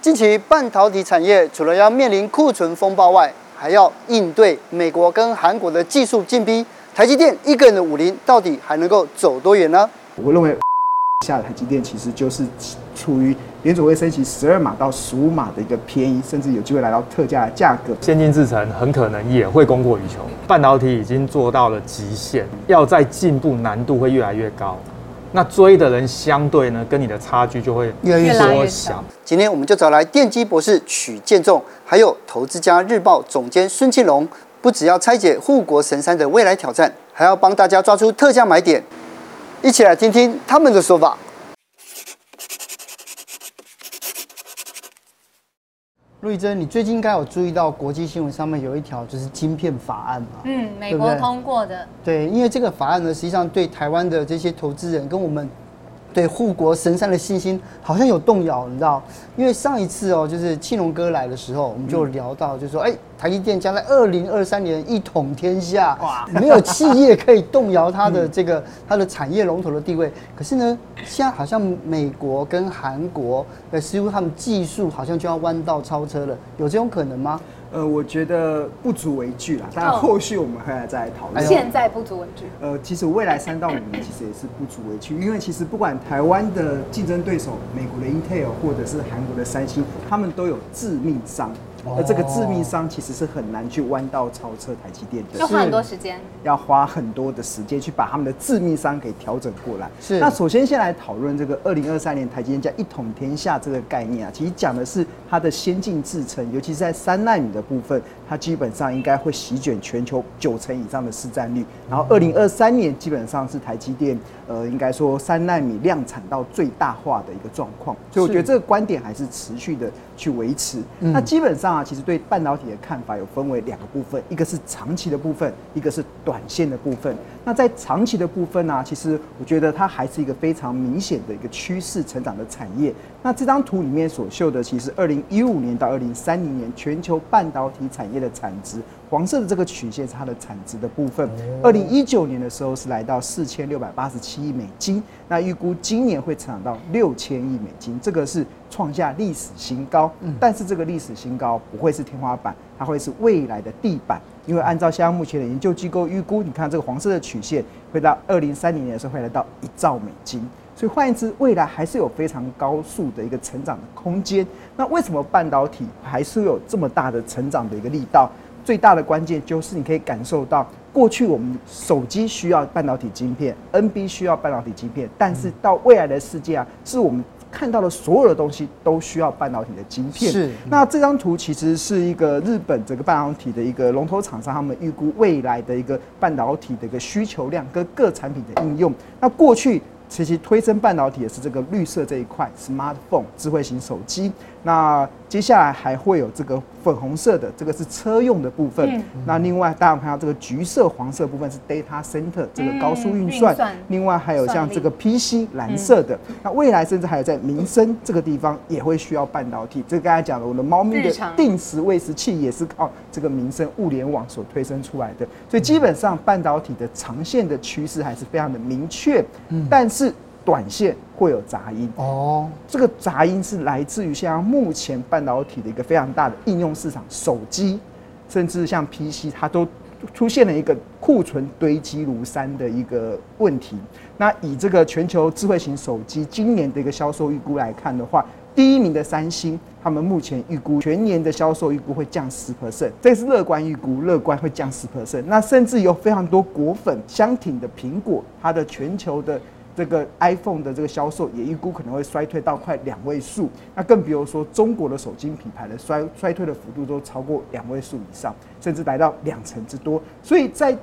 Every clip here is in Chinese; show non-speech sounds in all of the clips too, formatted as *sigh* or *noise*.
近期半导体产业除了要面临库存风暴外，还要应对美国跟韩国的技术进逼。台积电一个人的武林到底还能够走多远呢？我认为下台积电其实就是处于联准会升息十二码到十五码的一个便宜，甚至有机会来到特价的价格。先进制程很可能也会供过于求，半导体已经做到了极限，要再进步难度会越来越高。那追的人相对呢，跟你的差距就会越来越缩小。今天我们就找来电机博士许建仲，还有投资家日报总监孙庆龙，不只要拆解护国神山的未来挑战，还要帮大家抓出特价买点，一起来听听他们的说法。陆亦臻，你最近应该有注意到国际新闻上面有一条就是晶片法案嘛？嗯，美国通过的。对，因为这个法案呢，实际上对台湾的这些投资人跟我们。对护国神山的信心好像有动摇，你知道？因为上一次哦，就是庆龙哥来的时候，我们就聊到，就是说，哎，台积电将在二零二三年一统天下，哇，没有企业可以动摇它的这个它的产业龙头的地位。可是呢，现在好像美国跟韩国，呃，似乎他们技术好像就要弯道超车了，有这种可能吗？呃，我觉得不足为惧啦，当然后续我们会来再讨论。现在不足为惧。呃，其实未来三到五年其实也是不足为惧，因为其实不管台湾的竞争对手，美国的 Intel 或者是韩国的三星，他们都有致命伤。而这个致命伤其实是很难去弯道超车台积电的，要花很多时间，要花很多的时间去把他们的致命伤给调整过来。是。那首先先来讨论这个二零二三年台积电叫一统天下这个概念啊，其实讲的是它的先进制程，尤其是在三纳米的部分，它基本上应该会席卷全球九成以上的市占率。然后二零二三年基本上是台积电呃，应该说三纳米量产到最大化的一个状况。所以我觉得这个观点还是持续的去维持。那基本上。啊，其实对半导体的看法有分为两个部分，一个是长期的部分，一个是短线的部分。那在长期的部分呢，其实我觉得它还是一个非常明显的一个趋势成长的产业。那这张图里面所秀的，其实二零一五年到二零三零年全球半导体产业的产值，黄色的这个曲线是它的产值的部分。二零一九年的时候是来到四千六百八十七亿美金，那预估今年会成长到六千亿美金，这个是创下历史新高。但是这个历史新高不会是天花板，它会是未来的地板，因为按照现在目前的研究机构预估，你看这个黄色的曲线会到二零三零年的时候会来到一兆美金。所以换言之，未来还是有非常高速的一个成长的空间。那为什么半导体还是有这么大的成长的一个力道？最大的关键就是你可以感受到，过去我们手机需要半导体晶片，NB 需要半导体晶片，但是到未来的世界啊，是我们看到的所有的东西都需要半导体的晶片。是。那这张图其实是一个日本整个半导体的一个龙头厂商，他们预估未来的一个半导体的一个需求量跟各产品的应用。那过去。其实推升半导体也是这个绿色这一块，smartphone 智慧型手机。那接下来还会有这个粉红色的，这个是车用的部分。嗯、那另外大家看到这个橘色、黄色部分是 data center 这个高速运算。嗯、另外还有像这个 PC 蓝色的。嗯、那未来甚至还有在民生这个地方也会需要半导体。这个刚才讲的，我的猫咪的定时喂食器也是靠这个民生物联网所推升出来的。所以基本上半导体的长线的趋势还是非常的明确。嗯，但是。短线会有杂音哦，这个杂音是来自于像目前半导体的一个非常大的应用市场，手机，甚至像 PC，它都出现了一个库存堆积如山的一个问题。那以这个全球智慧型手机今年的一个销售预估来看的话，第一名的三星，他们目前预估全年的销售预估会降十 percent，这是乐观预估，乐观会降十 percent。那甚至有非常多果粉相挺的苹果，它的全球的。这个 iPhone 的这个销售也预估可能会衰退到快两位数，那更比如说中国的手机品牌的衰衰退的幅度都超过两位数以上，甚至来到两成之多。所以在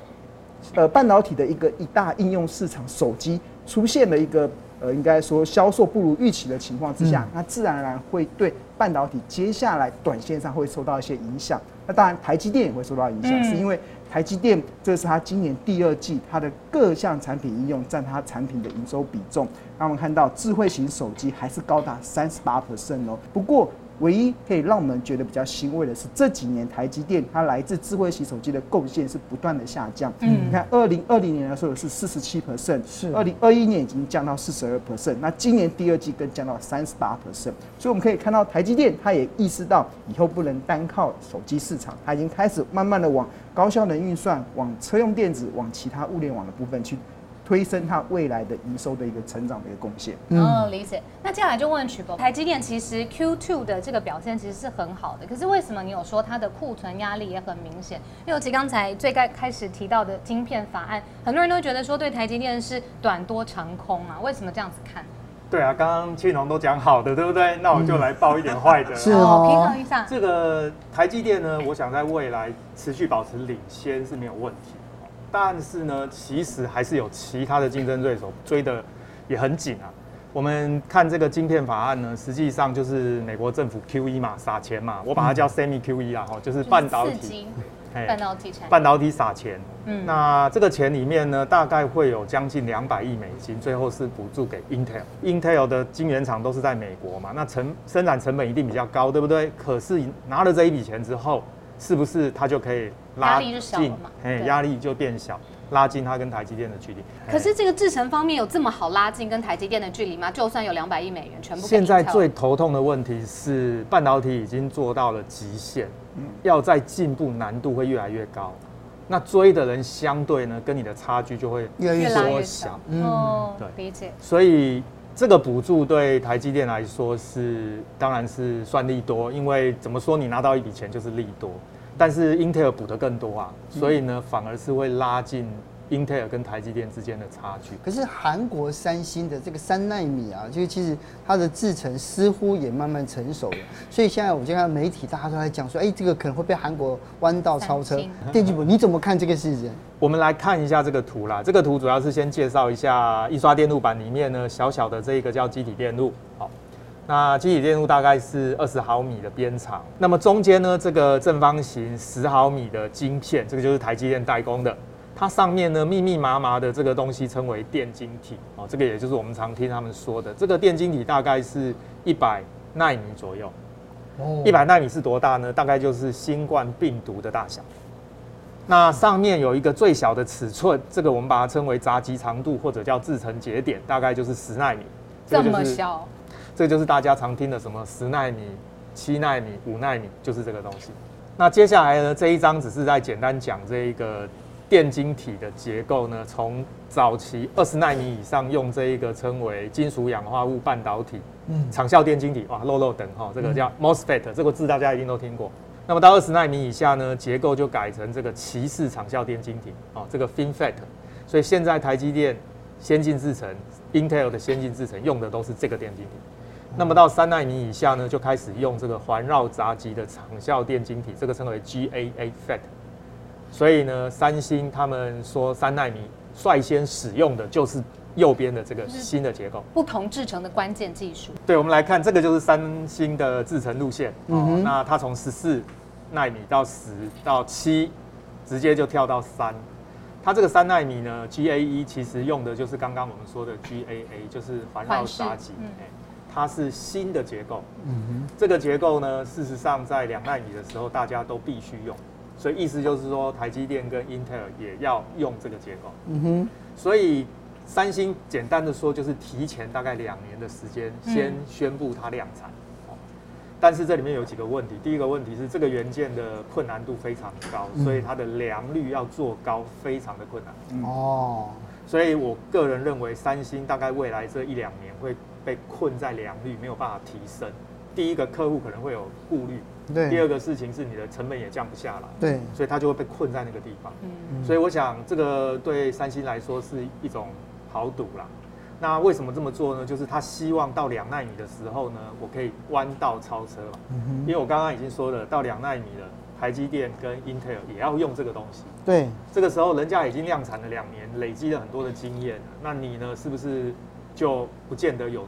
呃半导体的一个一大应用市场，手机出现了一个呃应该说销售不如预期的情况之下，那自然而然会对半导体接下来短线上会受到一些影响。那当然台积电也会受到影响，是因为。台积电，这是它今年第二季它的各项产品应用占它产品的营收比重。那我们看到智慧型手机还是高达三十八 percent 哦。不过唯一可以让我们觉得比较欣慰的是，这几年台积电它来自智慧型手机的贡献是不断的下降。嗯，你看二零二零年的时候是四十七 percent，是二零二一年已经降到四十二 percent，那今年第二季更降到三十八 percent。所以我们可以看到台积电它也意识到以后不能单靠手机市场，它已经开始慢慢的往高效能运算、往车用电子、往其他物联网的部分去。推升它未来的营收的一个成长的一个贡献。嗯，理解。那接下来就问曲博，台积电其实 Q2 的这个表现其实是很好的，可是为什么你有说它的库存压力也很明显？尤其刚才最开开始提到的晶片法案，很多人都觉得说对台积电是短多长空啊，为什么这样子看？对啊，刚刚庆龙都讲好的，对不对？那我就来报一点坏的，*laughs* 是哦，平衡一下。这个台积电呢，我想在未来持续保持领先是没有问题。但是呢，其实还是有其他的竞争对手追的也很紧啊。我们看这个晶片法案呢，实际上就是美国政府 QE 嘛，撒钱嘛，我把它叫 Semi QE 啦，哈，就是半导体，半导体半导体撒钱。嗯，那这个钱里面呢，大概会有将近两百亿美金，最后是补助给 Intel。Intel 的晶圆厂都是在美国嘛，那成生产成本一定比较高，对不对？可是拿了这一笔钱之后，是不是它就可以？拉近，哎，压力就变小，拉近它跟台积电的距离。可是这个制程方面有这么好拉近跟台积电的距离吗？就算有两百亿美元，全部。现在最头痛的问题是半导体已经做到了极限，要再进步难度会越来越高。那追的人相对呢，跟你的差距就会越来越缩小。嗯，对，理解。所以这个补助对台积电来说是，当然是算利多，因为怎么说，你拿到一笔钱就是利多。但是 Intel 补得更多啊，所以呢，反而是会拉近 Intel 跟台积电之间的差距。可是韩国三星的这个三纳米啊，就是其实它的制程似乎也慢慢成熟了。所以现在我就看媒体大家都在讲说，哎，这个可能会被韩国弯道超车。*laughs* 电机部，你怎么看这个事情？我们来看一下这个图啦。这个图主要是先介绍一下印刷电路板里面呢，小小的这一个叫基体电路，好。那基体电路大概是二十毫米的边长，那么中间呢，这个正方形十毫米的晶片，这个就是台积电代工的，它上面呢密密麻麻的这个东西称为电晶体，哦，这个也就是我们常听他们说的，这个电晶体大概是一百纳米左右，哦，一百纳米是多大呢？大概就是新冠病毒的大小。那上面有一个最小的尺寸，这个我们把它称为闸极长度或者叫制程节点，大概就是十纳米，这么小。这就是大家常听的什么十纳米、七纳米、五纳米，就是这个东西。那接下来呢，这一章只是在简单讲这一个电晶体的结构呢。从早期二十纳米以上用这一个称为金属氧化物半导体，嗯，长效电晶体，哇，漏漏等哈，这个叫 MOSFET，这个字大家一定都听过。那么到二十纳米以下呢，结构就改成这个鳍式长效电晶体，哦，这个 FinFET。所以现在台积电先进制程，Intel 的先进制程用的都是这个电晶体。那么到三纳米以下呢，就开始用这个环绕闸极的长效电晶体，这个称为 GAA FET。所以呢，三星他们说三纳米率先使用的就是右边的这个新的结构，不同制成的关键技术。对，我们来看这个就是三星的制程路线。嗯哼，那它从十四纳米到十到七，直接就跳到三。它这个三纳米呢，GAE 其实用的就是刚刚我们说的 GAA，就是环绕杀极。嗯它是新的结构，嗯哼，这个结构呢，事实上在两纳米的时候大家都必须用，所以意思就是说，台积电跟 Intel 也要用这个结构，嗯哼，所以三星简单的说就是提前大概两年的时间先宣布它量产，但是这里面有几个问题，第一个问题是这个元件的困难度非常高，所以它的良率要做高非常的困难，哦，所以我个人认为三星大概未来这一两年会。被困在良率没有办法提升，第一个客户可能会有顾虑，对。第二个事情是你的成本也降不下来，对。所以他就会被困在那个地方，嗯。所以我想这个对三星来说是一种豪赌啦。那为什么这么做呢？就是他希望到两纳米的时候呢，我可以弯道超车嘛。嗯。因为我刚刚已经说了，到两纳米了，台积电跟 Intel 也要用这个东西。对。这个时候人家已经量产了两年，累积了很多的经验，那你呢，是不是就不见得有？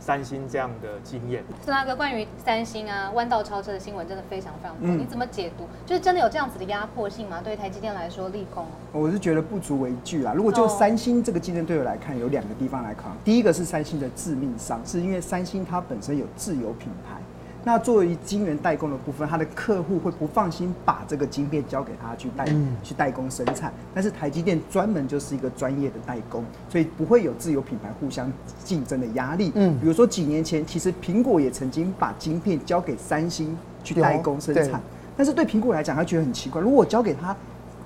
三星这样的经验，孙大哥，关于三星啊弯道超车的新闻真的非常非常多，嗯，你怎么解读？就是真的有这样子的压迫性吗？对于台积电来说，利空？我是觉得不足为惧啦。如果就三星这个竞争对手来看，有两个地方来看。第一个是三星的致命伤，是因为三星它本身有自有品牌。那作为晶圆代工的部分，他的客户会不放心把这个晶片交给他去代、嗯、去代工生产。但是台积电专门就是一个专业的代工，所以不会有自有品牌互相竞争的压力。嗯，比如说几年前，其实苹果也曾经把晶片交给三星去代工生产，但是对苹果来讲，他觉得很奇怪，如果我交给他。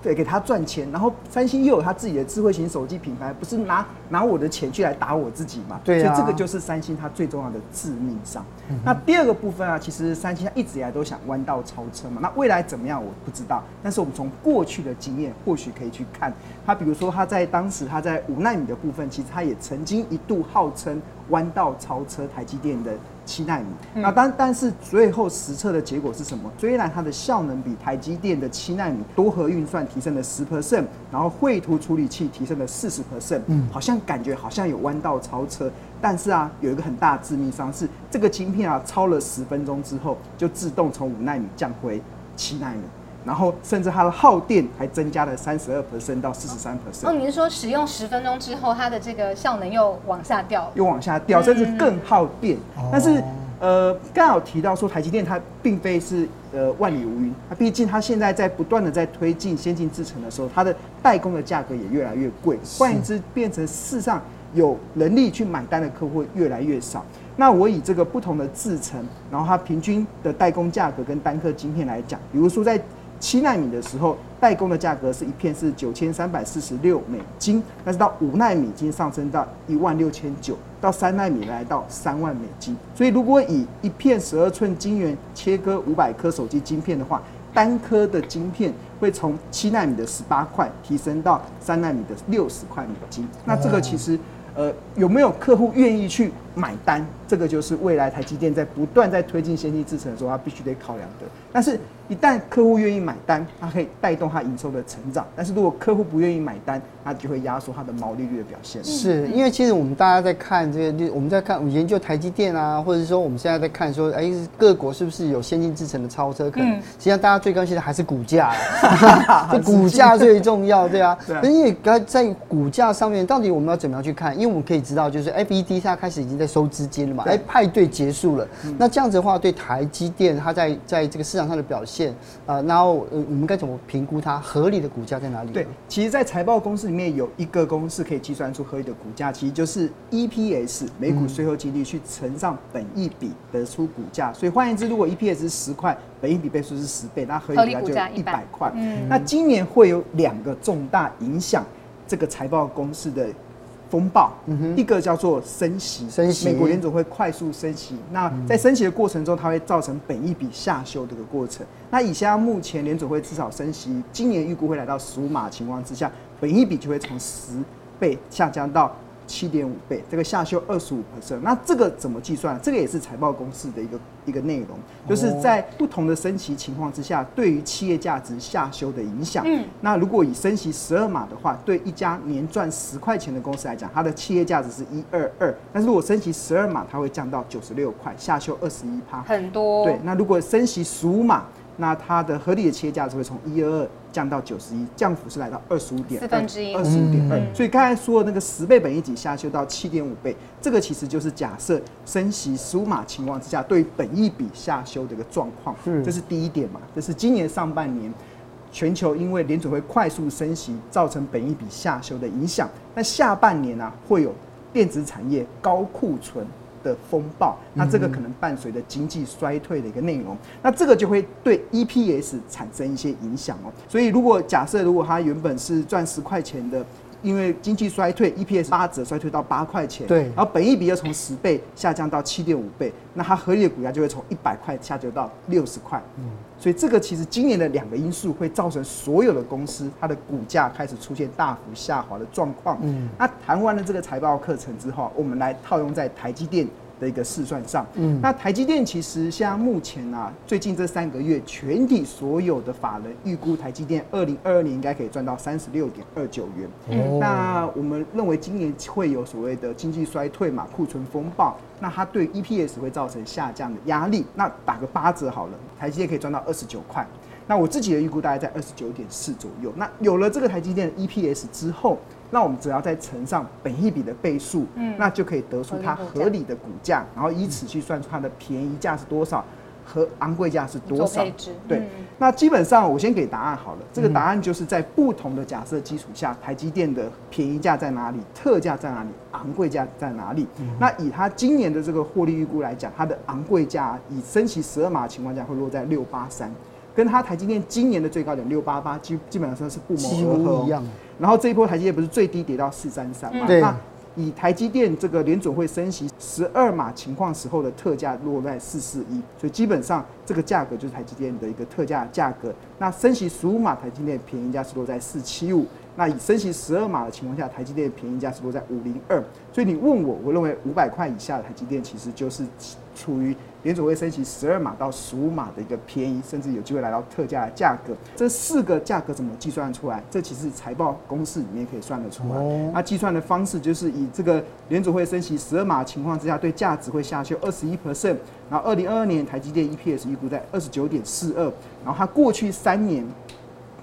对，给他赚钱，然后三星又有他自己的智慧型手机品牌，不是拿拿我的钱去来打我自己嘛？对啊，所以这个就是三星它最重要的致命伤。嗯、那第二个部分啊，其实三星它一直以来都想弯道超车嘛。那未来怎么样，我不知道。但是我们从过去的经验，或许可以去看，它比如说它在当时它在五奈米的部分，其实它也曾经一度号称弯道超车台积电的。七纳米，那但但是最后实测的结果是什么？虽然它的效能比台积电的七纳米多核运算提升了十 percent，然后绘图处理器提升了四十 percent，嗯，好像感觉好像有弯道超车，但是啊，有一个很大的致命伤是这个晶片啊，超了十分钟之后就自动从五纳米降回七纳米。然后甚至它的耗电还增加了三十二 percent 到四十三 percent。哦，你是说使用十分钟之后，它的这个效能又往下掉？又往下掉，甚至更耗电。嗯、但是，呃，刚好提到说台积电它并非是呃万里无云，它毕竟它现在在不断的在推进先进制程的时候，它的代工的价格也越来越贵。换言之，变成事实上有能力去买单的客户越来越少。那我以这个不同的制程，然后它平均的代工价格跟单颗晶片来讲，比如说在七纳米的时候，代工的价格是一片是九千三百四十六美金，但是到五奈米已经上升到一万六千九，到三纳米来到三万美金。所以如果以一片十二寸晶圆切割五百颗手机晶片的话，单颗的晶片会从七纳米的十八块提升到三纳米的六十块美金。那这个其实。呃，有没有客户愿意去买单？这个就是未来台积电在不断在推进先进制程的时候，它必须得考量的。但是，一旦客户愿意买单，它可以带动它营收的成长。但是如果客户不愿意买单，它就会压缩它的毛利率的表现。是因为其实我们大家在看这个，我们在看我们研究台积电啊，或者说我们现在在看说，哎，各国是不是有先进制程的超车可能？实际上，大家最关心的还是股价，*laughs* *laughs* 这股价最重要，对啊。对。因为在股价上面，到底我们要怎么样去看？因为我们可以知道，就是 FED 它开始已经在收资金了嘛，哎，派对结束了。那这样子的话，对台积电它在在这个市场上的表现，啊、呃，然后呃，我们该怎么评估它合理的股价在哪里？对，其实，在财报公式里面有一个公式可以计算出合理的股价，其实就是 EPS 每股税后净利去乘上本益比得出股价。所以换言之，如果 EPS 是十块，本益比倍数是十倍，那合理股价就一百块。嗯，那今年会有两个重大影响这个财报公式的。风暴，一个叫做升息，升息，美国联总会快速升息。那在升息的过程中，它会造成本一笔下修这个过程。那以现在目前联总会至少升息，今年预估会来到十五码情况之下，本一笔就会从十倍下降到。七点五倍，这个下修二十五 percent，那这个怎么计算？这个也是财报公式的一个一个内容，就是在不同的升息情况之下，对于企业价值下修的影响。嗯，那如果以升息十二码的话，对一家年赚十块钱的公司来讲，它的企业价值是一二二，但是如果升息十二码，它会降到九十六块，下修二十一趴，很多。对，那如果升息十五码，那它的合理的企业价值会从一二二。降到九十一，降幅是来到二十五点二，四分之一，二十五点二。所以刚才说的那个十倍本益比下修到七点五倍，这个其实就是假设升息十五码情况之下，对本益比下修的一个状况。嗯，这是第一点嘛，这是今年上半年全球因为联准会快速升息造成本益比下修的影响。那下半年呢、啊，会有电子产业高库存。的风暴，那这个可能伴随着经济衰退的一个内容，那这个就会对 EPS 产生一些影响哦。所以如果假设如果它原本是赚十块钱的，因为经济衰退，EPS 八折衰退到八块钱，对，然后本益比又从十倍下降到七点五倍，那它合理的股价就会从一百块下降到六十块。嗯，所以这个其实今年的两个因素会造成所有的公司它的股价开始出现大幅下滑的状况。嗯，那谈完了这个财报课程之后，我们来套用在台积电。的一个试算上，嗯，那台积电其实像目前啊，最近这三个月，全体所有的法人预估台积电二零二二年应该可以赚到三十六点二九元。嗯，那我们认为今年会有所谓的经济衰退嘛，库存风暴，那它对 EPS 会造成下降的压力。那打个八折好了，台积电可以赚到二十九块。那我自己的预估大概在二十九点四左右。那有了这个台积电的 EPS 之后，那我们只要再乘上本一笔的倍数，嗯，那就可以得出它合理的股价，然后以此去算出它的便宜价是多少。和昂贵价是多少？对，嗯、那基本上我先给答案好了。这个答案就是在不同的假设基础下，台积电的便宜价在哪里，特价在哪里，昂贵价在哪里？嗯、那以它今年的这个获利预估来讲，它的昂贵价以升息十二码的情况下会落在六八三，跟它台积电今年的最高点六八八基基本上是不谋而合一样。然后这一波台积电不是最低跌到四三三嘛？对。以台积电这个联准会升息十二码情况时候的特价落在四四一，所以基本上这个价格就是台积电的一个特价价格。那升息十五码台积电便宜价是落在四七五，那以升息十二码的情况下，台积电便宜价是落在五零二。所以你问我，我认为五百块以下的台积电其实就是处于。联储会升息十二码到十五码的一个便宜，甚至有机会来到特价的价格。这四个价格怎么计算出来？这其实财报公式里面可以算得出来。那计算的方式就是以这个联储会升息十二码情况之下，对价值会下修二十一 percent。然后二零二二年台积电 EPS 预估在二十九点四二，然后它过去三年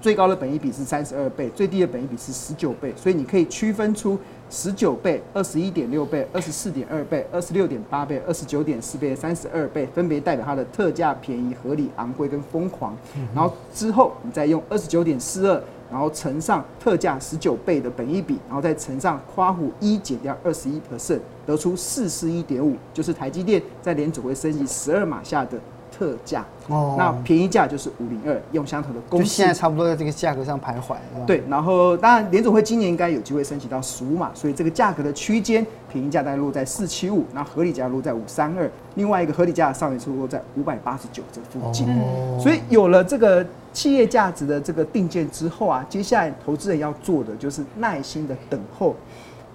最高的本益比是三十二倍，最低的本益比是十九倍，所以你可以区分出。十九倍、二十一点六倍、二十四点二倍、二十六点八倍、二十九点四倍、三十二倍，分别代表它的特价、便宜、合理、昂贵跟疯狂。然后之后你再用二十九点四二，然后乘上特价十九倍的本益比，然后再乘上夸虎一减掉二十一 percent，得出四十一点五，就是台积电在联储会升息十二码下的。特价哦，那便宜价就是五零二，用相同的公式，现在差不多在这个价格上徘徊。对，然后当然联总会今年应该有机会升级到十五码，所以这个价格的区间，便宜价大概落在四七五，那合理价落在五三二，另外一个合理价上面是落在五百八十九这附近。哦，所以有了这个企业价值的这个定见之后啊，接下来投资人要做的就是耐心的等候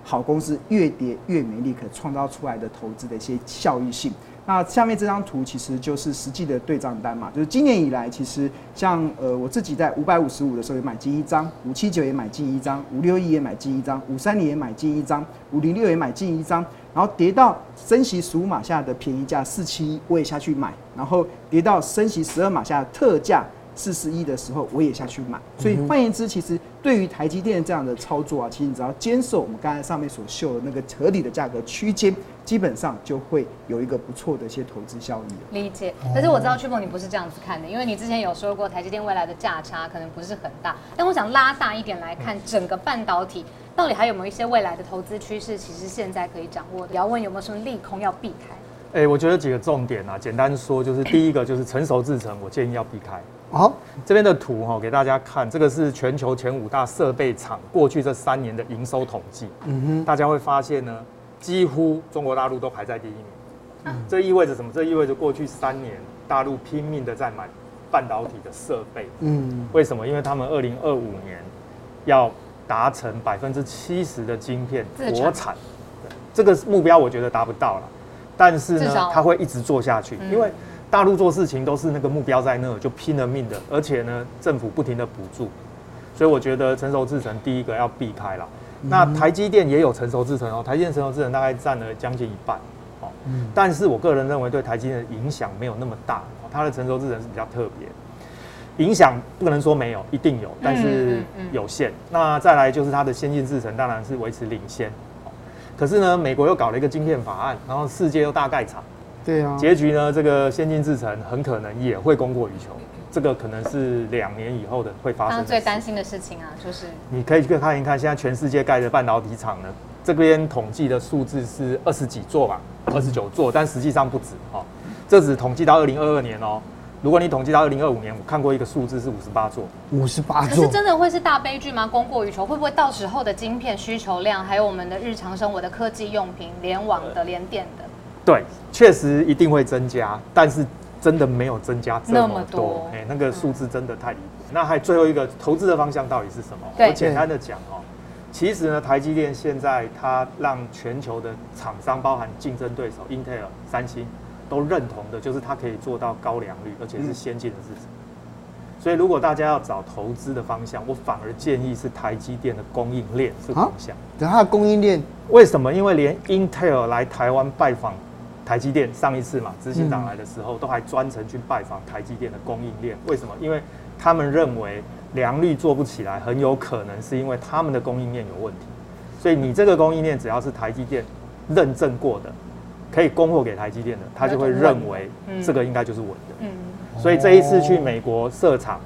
好公司越跌越美丽，可创造出来的投资的一些效益性。那下面这张图其实就是实际的对账单嘛，就是今年以来，其实像呃我自己在五百五十五的时候也买进一张，五七九也买进一张，五六一也买进一张，五三零也买进一张，五零六也买进一张，然后跌到升息十五码下的便宜价四七一我也下去买，然后跌到升息十二码下的特价四十一的时候我也下去买，所以换言之，其实对于台积电这样的操作啊，其实你只要坚守我们刚才上面所秀的那个合理的价格区间。基本上就会有一个不错的一些投资效益。理解，但是我知道曲鹏你不是这样子看的，因为你之前有说过台积电未来的价差可能不是很大。但我想拉大一点来看，整个半导体到底还有没有一些未来的投资趋势，其实现在可以掌握的。要问有没有什么利空要避开？哎、欸，我觉得几个重点啊，简单说就是第一个就是成熟制程，我建议要避开。好，这边的图哈给大家看，这个是全球前五大设备厂过去这三年的营收统计。嗯哼，大家会发现呢。几乎中国大陆都排在第一名，这意味着什么？这意味着过去三年大陆拼命的在买半导体的设备。嗯，为什么？因为他们二零二五年要达成百分之七十的晶片国产，这个目标我觉得达不到了，但是呢，他会一直做下去，因为大陆做事情都是那个目标在那，就拼了命的，而且呢，政府不停的补助，所以我觉得成熟制程第一个要避开了。那台积电也有成熟制程哦，台积电成熟制程大概占了将近一半，哦，但是我个人认为对台积电的影响没有那么大，它的成熟制程是比较特别，影响不可能说没有，一定有，但是有限。那再来就是它的先进制程当然是维持领先，可是呢，美国又搞了一个晶片法案，然后世界又大概厂，对啊，结局呢，这个先进制程很可能也会供过于求。这个可能是两年以后的会发生。最担心的事情啊，就是你可以去看一看，现在全世界盖的半导体厂呢，这边统计的数字是二十几座吧，二十九座，但实际上不止哈。这只统计到二零二二年哦。如果你统计到二零二五年，我看过一个数字是五十八座，五十八座。可是真的会是大悲剧吗？供过于求，会不会到时候的晶片需求量，还有我们的日常生活的科技用品、联网的、联电的？对，确实一定会增加，但是。真的没有增加这么多，哎、欸，那个数字真的太离谱。嗯、那还最后一个投资的方向到底是什么？我简单的讲哦，其实呢，台积电现在它让全球的厂商，包含竞争对手 Intel、三星，都认同的就是它可以做到高良率，而且是先进的制程。嗯、所以如果大家要找投资的方向，我反而建议是台积电的供应链是方向。等它的供应链为什么？因为连 Intel 来台湾拜访。台积电上一次嘛，执行长来的时候，都还专程去拜访台积电的供应链。为什么？因为他们认为良率做不起来，很有可能是因为他们的供应链有问题。所以你这个供应链只要是台积电认证过的，可以供货给台积电的，他就会认为这个应该就是稳的。嗯，所以这一次去美国设厂，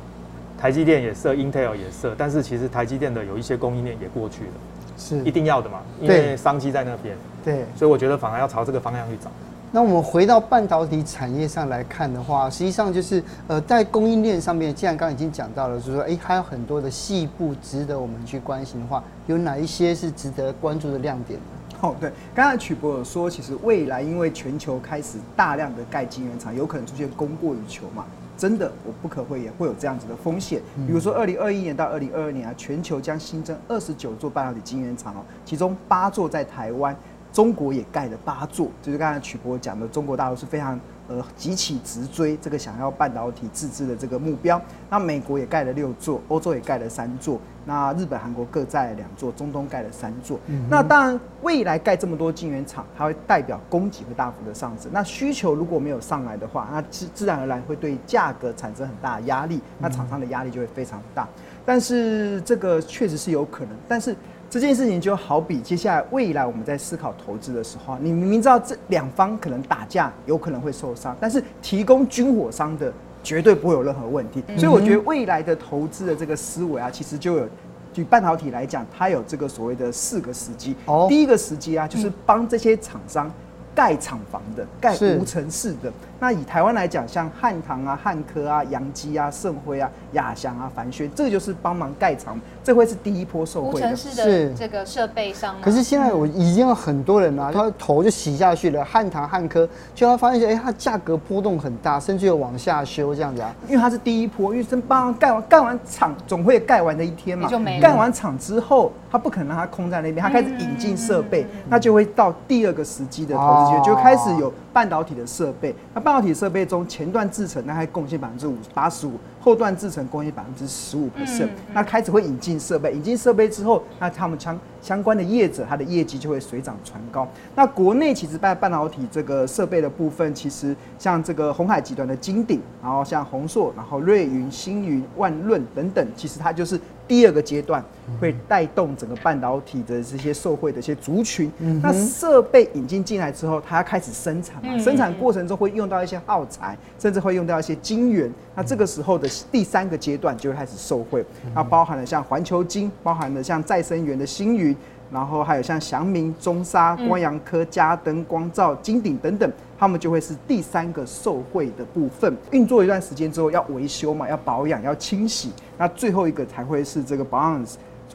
台积电也设，Intel 也设，但是其实台积电的有一些供应链也过去了，是一定要的嘛，因为商机在那边。对，所以我觉得反而要朝这个方向去找。那我们回到半导体产业上来看的话，实际上就是呃，在供应链上面，既然刚刚已经讲到了，就是说，哎，还有很多的细部值得我们去关心的话，有哪一些是值得关注的亮点呢？哦，对，刚才曲博有说，其实未来因为全球开始大量的盖晶圆厂，有可能出现供过于求嘛。真的，我不可讳言，会有这样子的风险。比如说，二零二一年到二零二二年啊，全球将新增二十九座半导体晶圆厂哦，其中八座在台湾。中国也盖了八座，就是刚才曲博讲的，中国大陆是非常呃急起直追这个想要半导体自制的这个目标。那美国也盖了六座，欧洲也盖了三座，那日本、韩国各在两座，中东盖了三座。嗯、那当然，未来盖这么多晶圆厂，它会代表供给会大幅的上升。那需求如果没有上来的话，那自自然而然会对价格产生很大的压力，那厂商的压力就会非常大。但是这个确实是有可能，但是。这件事情就好比接下来未来我们在思考投资的时候，你明明知道这两方可能打架，有可能会受伤，但是提供军火商的绝对不会有任何问题。所以我觉得未来的投资的这个思维啊，其实就有，举半导体来讲，它有这个所谓的四个时机。第一个时机啊，就是帮这些厂商。盖厂房的，盖无尘室的。那以台湾来讲，像汉唐啊、汉科啊、阳基啊、盛辉啊、亚翔啊、凡轩，这个就是帮忙盖厂，这会是第一波受惠的。无尘室的这个设备上。可是现在我已经有很多人啊，他头就洗下去了，汉唐、汉科，就他发现，哎，它价格波动很大，甚至有往下修这样子啊。因为它是第一波，因为真帮盖完盖完厂，总会盖完的一天嘛。就没了。盖完厂之后，他不可能让它空在那边，他开始引进设备，那就会到第二个时机的投资。就开始有半导体的设备，那半导体设备中前段制成大概贡献百分之五八十五，后段制程工业百分之十五 percent。那开始会引进设备，引进设备之后，那他们相相关的业者，它的业绩就会水涨船高。那国内其实半半导体这个设备的部分，其实像这个鸿海集团的金鼎，然后像鸿硕，然后瑞云、星云、万润等等，其实它就是。第二个阶段会带动整个半导体的这些受惠的一些族群。那设备引进进来之后，它要开始生产嘛，生产过程中会用到一些耗材，甚至会用到一些晶圆。那这个时候的第三个阶段就会开始受惠。那包含了像环球金，包含了像再生源的星云。然后还有像祥明、中沙、光阳科、嘉登、光照、金鼎等等，他们就会是第三个受惠的部分。运作一段时间之后要维修嘛，要保养、要清洗，那最后一个才会是这个保养、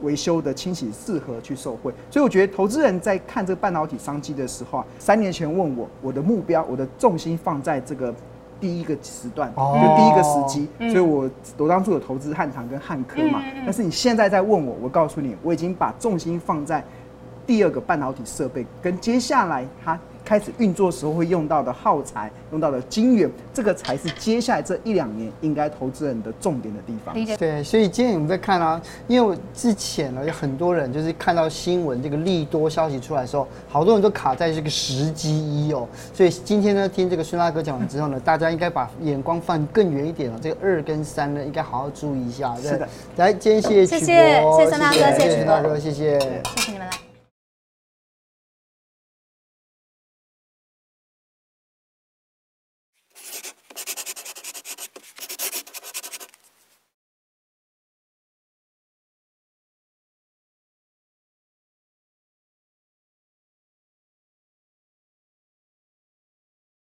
维修的清洗适合去受惠。所以我觉得投资人在看这个半导体商机的时候啊，三年前问我，我的目标、我的重心放在这个第一个时段，就第一个时机。所以我我当初有投资汉唐跟汉科嘛，但是你现在在问我，我告诉你，我已经把重心放在第二个半导体设备跟接下来它。开始运作时候会用到的耗材，用到的晶圆，这个才是接下来这一两年应该投资人的重点的地方。对，所以今天我们在看啊，因为我之前呢有很多人就是看到新闻这个利多消息出来的时候，好多人都卡在这个时机一哦。所以今天呢，听这个孙大哥讲完之后呢，大家应该把眼光放更远一点了。这个二跟三呢，应该好好注意一下。对。是的，来，今天谢谢曲博，谢谢，谢谢孙大哥，谢谢孙大哥，谢谢，谢谢你们来。